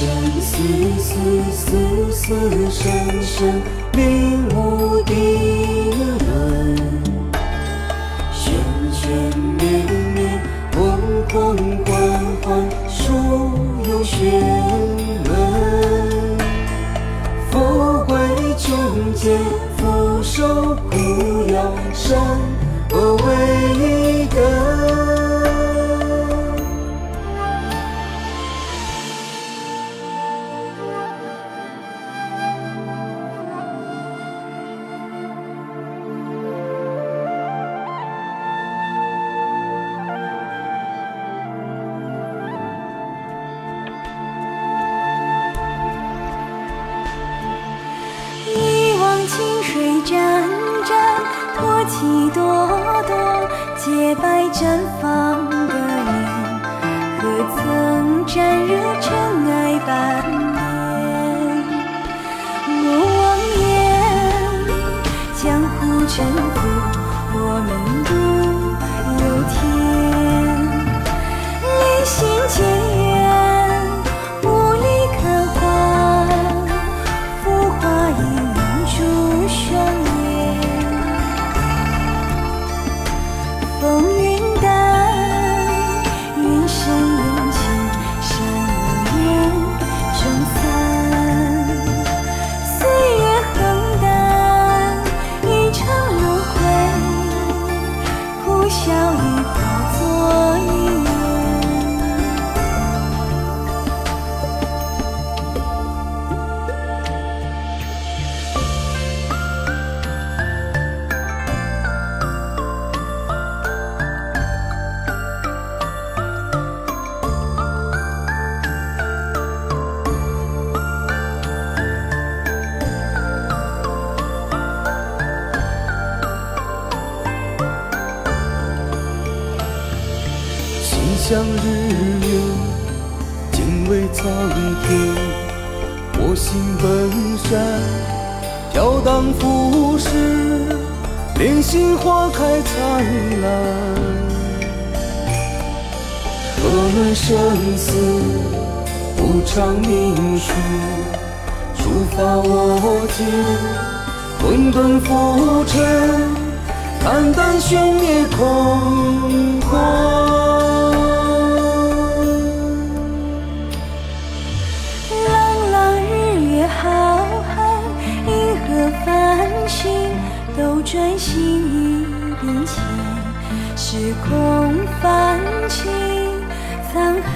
生死死死死生生，命无定论。玄玄灭灭，惶空幻幻，孰有玄门？富贵穷贱，福寿苦养，生何为？湛，托起朵朵洁白绽放的脸，何曾沾惹尘埃半点？莫忘言，江湖沉苦笑已化作一向日月，敬畏苍天。我心本善，飘荡浮世，令心花开灿烂。何论生死，无常命数，触发我见，混沌浮沉，看淡玄灭空幻。心一变迁。时空泛起，沧海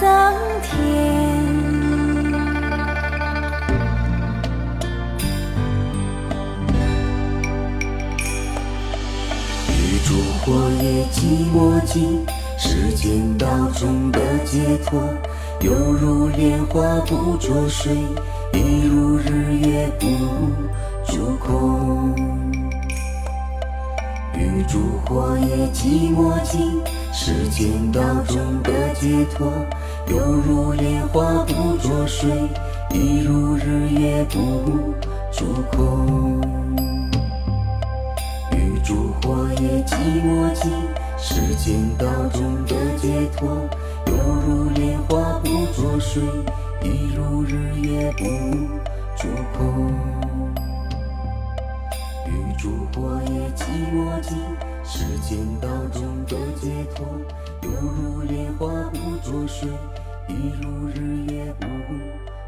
桑田。玉烛火也寂寞尽，世间道中的解脱，犹如莲花不着水，一如日烛火也寂寞尽，世间道中的解脱，犹如莲花不着水，一如日月不住空。玉烛火也寂寞尽，世间道中的解脱，犹如莲花不着水，一如日月不住空。玉烛火也寂寞尽，世间道中的解脱，犹如莲花不作水，一如日月不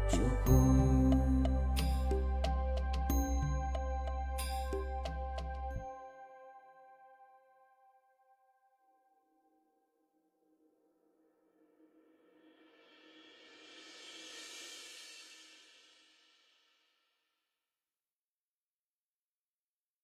作空。